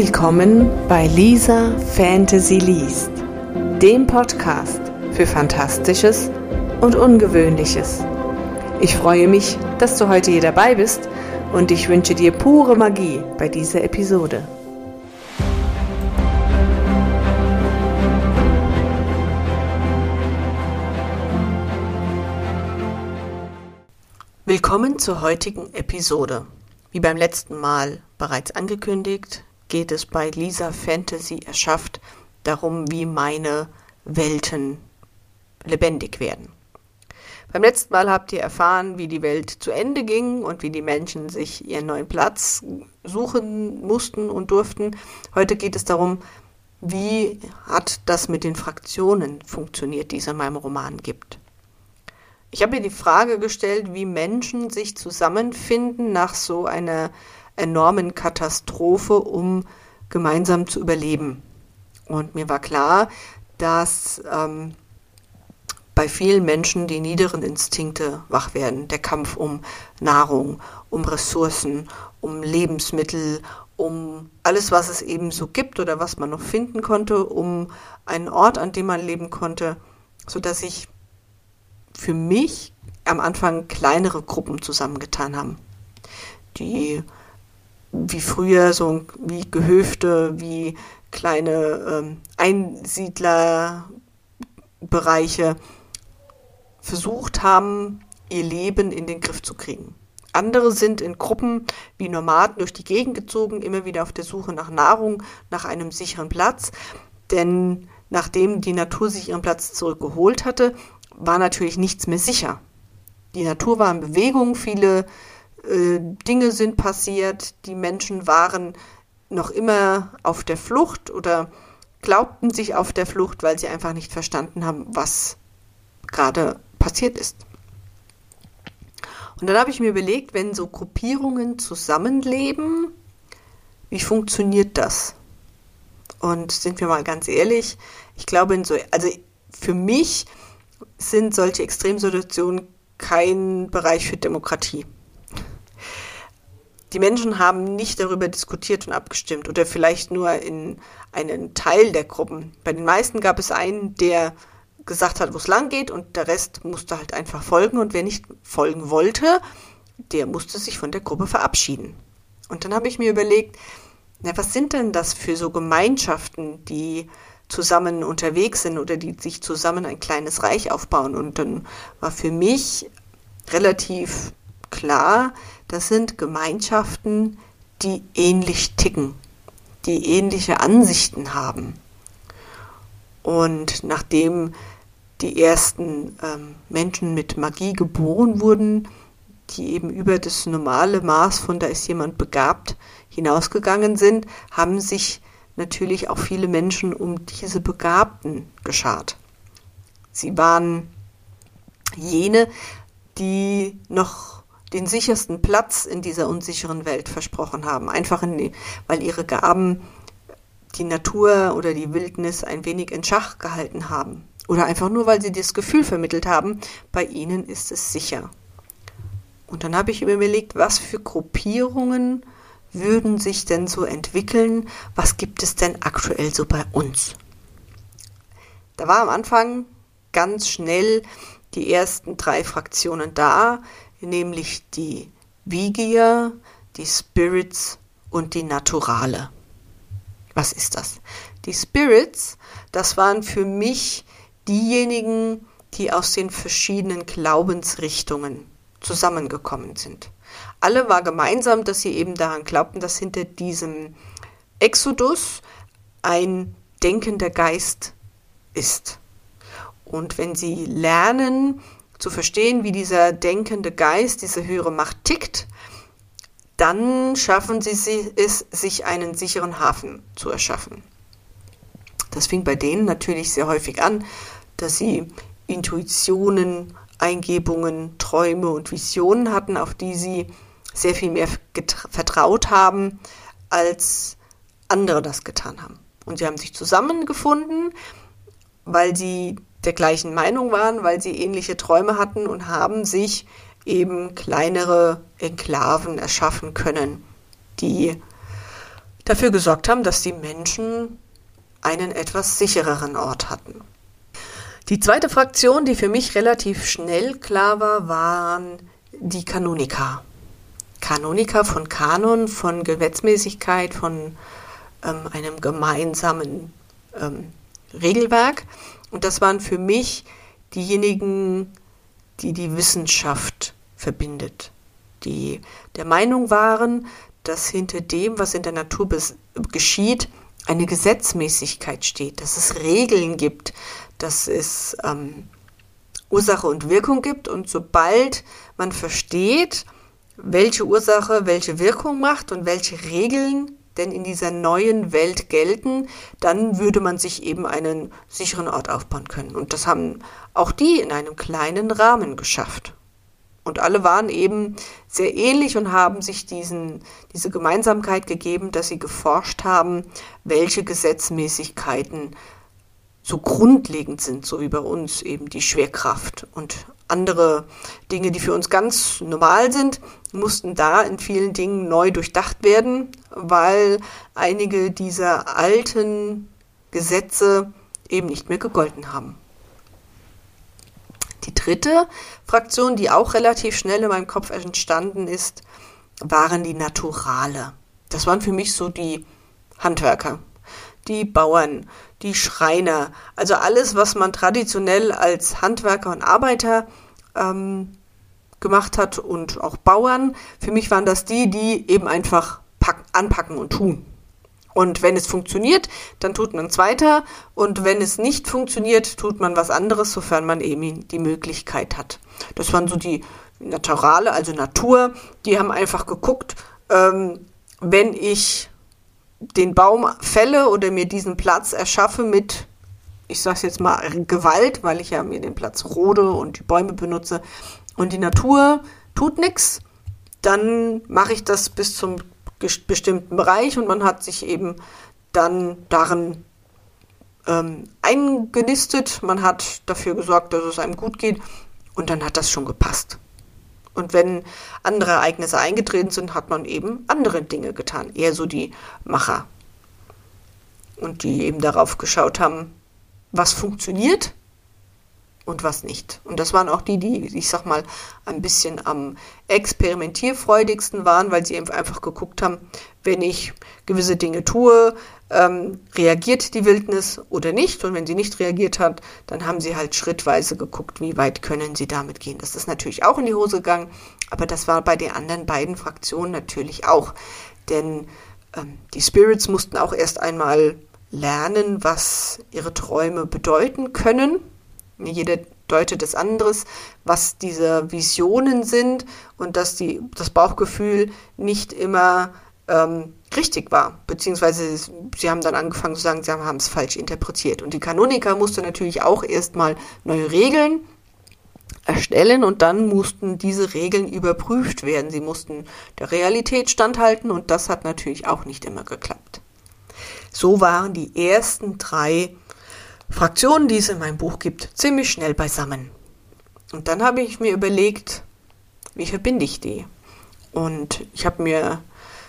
Willkommen bei Lisa Fantasy Liest, dem Podcast für Fantastisches und Ungewöhnliches. Ich freue mich, dass du heute hier dabei bist und ich wünsche dir pure Magie bei dieser Episode. Willkommen zur heutigen Episode. Wie beim letzten Mal bereits angekündigt, geht es bei Lisa Fantasy erschafft darum, wie meine Welten lebendig werden. Beim letzten Mal habt ihr erfahren, wie die Welt zu Ende ging und wie die Menschen sich ihren neuen Platz suchen mussten und durften. Heute geht es darum, wie hat das mit den Fraktionen funktioniert, die es in meinem Roman gibt. Ich habe mir die Frage gestellt, wie Menschen sich zusammenfinden nach so einer enormen Katastrophe, um gemeinsam zu überleben. Und mir war klar, dass ähm, bei vielen Menschen die niederen Instinkte wach werden. Der Kampf um Nahrung, um Ressourcen, um Lebensmittel, um alles, was es eben so gibt oder was man noch finden konnte, um einen Ort, an dem man leben konnte, sodass sich für mich am Anfang kleinere Gruppen zusammengetan haben, die wie früher, so wie Gehöfte, wie kleine ähm, Einsiedlerbereiche versucht haben, ihr Leben in den Griff zu kriegen. Andere sind in Gruppen wie Nomaden durch die Gegend gezogen, immer wieder auf der Suche nach Nahrung, nach einem sicheren Platz. Denn nachdem die Natur sich ihren Platz zurückgeholt hatte, war natürlich nichts mehr sicher. Die Natur war in Bewegung, viele Dinge sind passiert, die Menschen waren noch immer auf der Flucht oder glaubten sich auf der Flucht, weil sie einfach nicht verstanden haben, was gerade passiert ist. Und dann habe ich mir überlegt, wenn so Gruppierungen zusammenleben, wie funktioniert das? Und sind wir mal ganz ehrlich, ich glaube, in so, also für mich sind solche Extremsituationen kein Bereich für Demokratie die Menschen haben nicht darüber diskutiert und abgestimmt oder vielleicht nur in einen Teil der Gruppen. Bei den meisten gab es einen, der gesagt hat, wo es lang geht und der Rest musste halt einfach folgen und wer nicht folgen wollte, der musste sich von der Gruppe verabschieden. Und dann habe ich mir überlegt, na, was sind denn das für so Gemeinschaften, die zusammen unterwegs sind oder die sich zusammen ein kleines Reich aufbauen? Und dann war für mich relativ klar, das sind Gemeinschaften, die ähnlich ticken, die ähnliche Ansichten haben. Und nachdem die ersten ähm, Menschen mit Magie geboren wurden, die eben über das normale Maß von da ist jemand begabt hinausgegangen sind, haben sich natürlich auch viele Menschen um diese Begabten geschart. Sie waren jene, die noch den sichersten Platz in dieser unsicheren Welt versprochen haben. Einfach die, weil ihre Gaben die Natur oder die Wildnis ein wenig in Schach gehalten haben. Oder einfach nur, weil sie das Gefühl vermittelt haben, bei ihnen ist es sicher. Und dann habe ich mir überlegt, was für Gruppierungen würden sich denn so entwickeln? Was gibt es denn aktuell so bei uns? Da war am Anfang ganz schnell die ersten drei Fraktionen da, nämlich die Vigier, die Spirits und die Naturale. Was ist das? Die Spirits, das waren für mich diejenigen, die aus den verschiedenen Glaubensrichtungen zusammengekommen sind. Alle war gemeinsam, dass sie eben daran glaubten, dass hinter diesem Exodus ein denkender Geist ist. Und wenn sie lernen, zu verstehen, wie dieser denkende Geist, diese höhere Macht tickt, dann schaffen sie es, sich einen sicheren Hafen zu erschaffen. Das fing bei denen natürlich sehr häufig an, dass sie Intuitionen, Eingebungen, Träume und Visionen hatten, auf die sie sehr viel mehr vertraut haben, als andere das getan haben. Und sie haben sich zusammengefunden, weil sie der gleichen Meinung waren, weil sie ähnliche Träume hatten und haben sich eben kleinere Enklaven erschaffen können, die dafür gesorgt haben, dass die Menschen einen etwas sichereren Ort hatten. Die zweite Fraktion, die für mich relativ schnell klar war, waren die Kanoniker. Kanoniker von Kanon, von Gesetzmäßigkeit, von ähm, einem gemeinsamen ähm, Regelwerk. Und das waren für mich diejenigen, die die Wissenschaft verbindet, die der Meinung waren, dass hinter dem, was in der Natur geschieht, eine Gesetzmäßigkeit steht, dass es Regeln gibt, dass es ähm, Ursache und Wirkung gibt. Und sobald man versteht, welche Ursache welche Wirkung macht und welche Regeln denn in dieser neuen Welt gelten, dann würde man sich eben einen sicheren Ort aufbauen können. Und das haben auch die in einem kleinen Rahmen geschafft. Und alle waren eben sehr ähnlich und haben sich diesen, diese Gemeinsamkeit gegeben, dass sie geforscht haben, welche Gesetzmäßigkeiten so grundlegend sind, so wie bei uns eben die Schwerkraft und andere Dinge, die für uns ganz normal sind, mussten da in vielen Dingen neu durchdacht werden, weil einige dieser alten Gesetze eben nicht mehr gegolten haben. Die dritte Fraktion, die auch relativ schnell in meinem Kopf entstanden ist, waren die Naturale. Das waren für mich so die Handwerker, die Bauern, die Schreiner, also alles, was man traditionell als Handwerker und Arbeiter ähm, gemacht hat und auch Bauern. Für mich waren das die, die eben einfach pack, anpacken und tun. Und wenn es funktioniert, dann tut man es weiter. Und wenn es nicht funktioniert, tut man was anderes, sofern man eben die Möglichkeit hat. Das waren so die Naturale, also Natur. Die haben einfach geguckt, ähm, wenn ich den Baum fälle oder mir diesen Platz erschaffe mit, ich sag's jetzt mal, Gewalt, weil ich ja mir den Platz rode und die Bäume benutze und die Natur tut nichts, dann mache ich das bis zum bestimmten Bereich und man hat sich eben dann darin ähm, eingenistet, man hat dafür gesorgt, dass es einem gut geht und dann hat das schon gepasst. Und wenn andere Ereignisse eingetreten sind, hat man eben andere Dinge getan. Eher so die Macher. Und die eben darauf geschaut haben, was funktioniert und was nicht. Und das waren auch die, die, ich sag mal, ein bisschen am experimentierfreudigsten waren, weil sie einfach geguckt haben, wenn ich gewisse Dinge tue, ähm, reagiert die Wildnis oder nicht. Und wenn sie nicht reagiert hat, dann haben sie halt schrittweise geguckt, wie weit können sie damit gehen. Das ist natürlich auch in die Hose gegangen, aber das war bei den anderen beiden Fraktionen natürlich auch. Denn ähm, die Spirits mussten auch erst einmal lernen, was ihre Träume bedeuten können jeder deutet es anderes, was diese Visionen sind und dass die, das Bauchgefühl nicht immer ähm, richtig war. Beziehungsweise sie haben dann angefangen zu sagen, sie haben es falsch interpretiert. Und die Kanoniker musste natürlich auch erstmal neue Regeln erstellen und dann mussten diese Regeln überprüft werden. Sie mussten der Realität standhalten und das hat natürlich auch nicht immer geklappt. So waren die ersten drei Fraktionen, die es in meinem Buch gibt, ziemlich schnell beisammen. Und dann habe ich mir überlegt, wie verbinde ich die? Und ich habe mir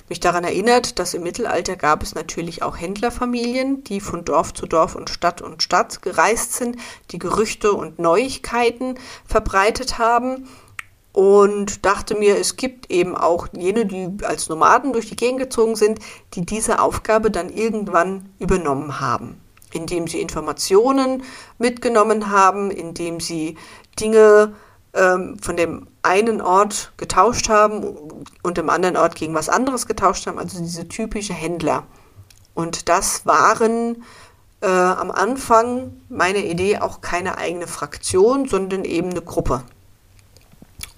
mich daran erinnert, dass im Mittelalter gab es natürlich auch Händlerfamilien, die von Dorf zu Dorf und Stadt und Stadt gereist sind, die Gerüchte und Neuigkeiten verbreitet haben und dachte mir, es gibt eben auch jene, die als Nomaden durch die Gegend gezogen sind, die diese Aufgabe dann irgendwann übernommen haben indem sie Informationen mitgenommen haben, indem sie Dinge ähm, von dem einen Ort getauscht haben und dem anderen Ort gegen was anderes getauscht haben, also diese typische Händler. Und das waren äh, am Anfang meine Idee auch keine eigene Fraktion, sondern eben eine Gruppe.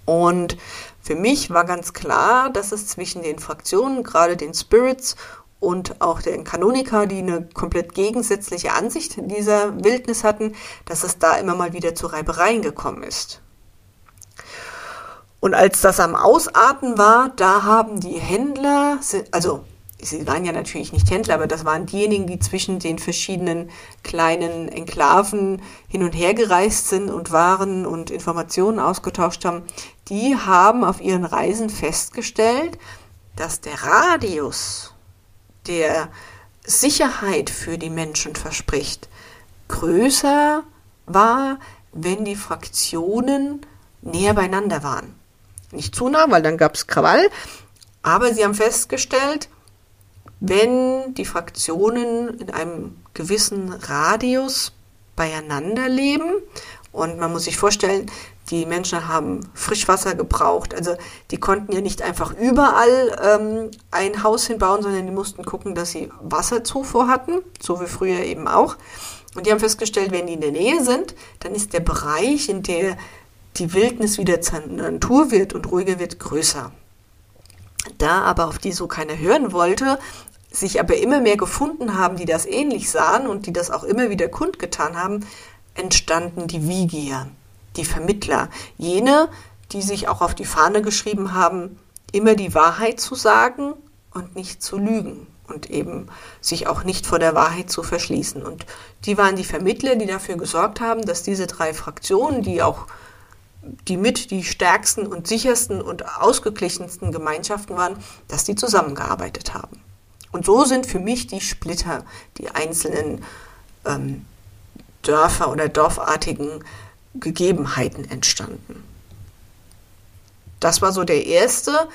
Und für mich war ganz klar, dass es zwischen den Fraktionen, gerade den Spirits und auch den Kanoniker, die eine komplett gegensätzliche Ansicht dieser Wildnis hatten, dass es da immer mal wieder zu Reibereien gekommen ist. Und als das am Ausarten war, da haben die Händler, also sie waren ja natürlich nicht Händler, aber das waren diejenigen, die zwischen den verschiedenen kleinen Enklaven hin und her gereist sind und Waren und Informationen ausgetauscht haben, die haben auf ihren Reisen festgestellt, dass der Radius der Sicherheit für die Menschen verspricht, größer war, wenn die Fraktionen näher beieinander waren. Nicht zu nah, weil dann gab es Krawall, aber sie haben festgestellt, wenn die Fraktionen in einem gewissen Radius beieinander leben und man muss sich vorstellen, die Menschen haben Frischwasser gebraucht. Also die konnten ja nicht einfach überall ähm, ein Haus hinbauen, sondern die mussten gucken, dass sie Wasserzufuhr hatten, so wie früher eben auch. Und die haben festgestellt, wenn die in der Nähe sind, dann ist der Bereich, in der die Wildnis wieder zur Natur wird und ruhiger wird, größer. Da aber auf die so keiner hören wollte, sich aber immer mehr gefunden haben, die das ähnlich sahen und die das auch immer wieder kundgetan haben, entstanden die Vigier, die Vermittler, jene, die sich auch auf die Fahne geschrieben haben, immer die Wahrheit zu sagen und nicht zu lügen und eben sich auch nicht vor der Wahrheit zu verschließen. Und die waren die Vermittler, die dafür gesorgt haben, dass diese drei Fraktionen, die auch die mit die stärksten und sichersten und ausgeglichensten Gemeinschaften waren, dass die zusammengearbeitet haben. Und so sind für mich die Splitter, die einzelnen ähm, Dörfer oder dorfartigen Gegebenheiten entstanden. Das war so der erste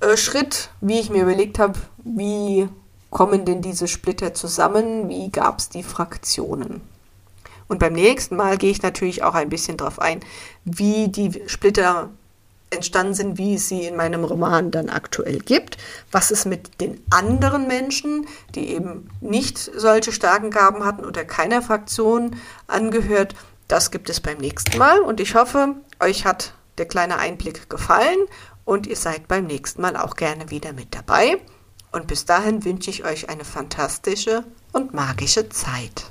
äh, Schritt, wie ich mir überlegt habe, wie kommen denn diese Splitter zusammen, wie gab es die Fraktionen. Und beim nächsten Mal gehe ich natürlich auch ein bisschen darauf ein, wie die Splitter entstanden sind, wie es sie in meinem Roman dann aktuell gibt, was es mit den anderen Menschen, die eben nicht solche starken Gaben hatten oder keiner Fraktion angehört, das gibt es beim nächsten Mal und ich hoffe, euch hat der kleine Einblick gefallen und ihr seid beim nächsten Mal auch gerne wieder mit dabei. Und bis dahin wünsche ich euch eine fantastische und magische Zeit.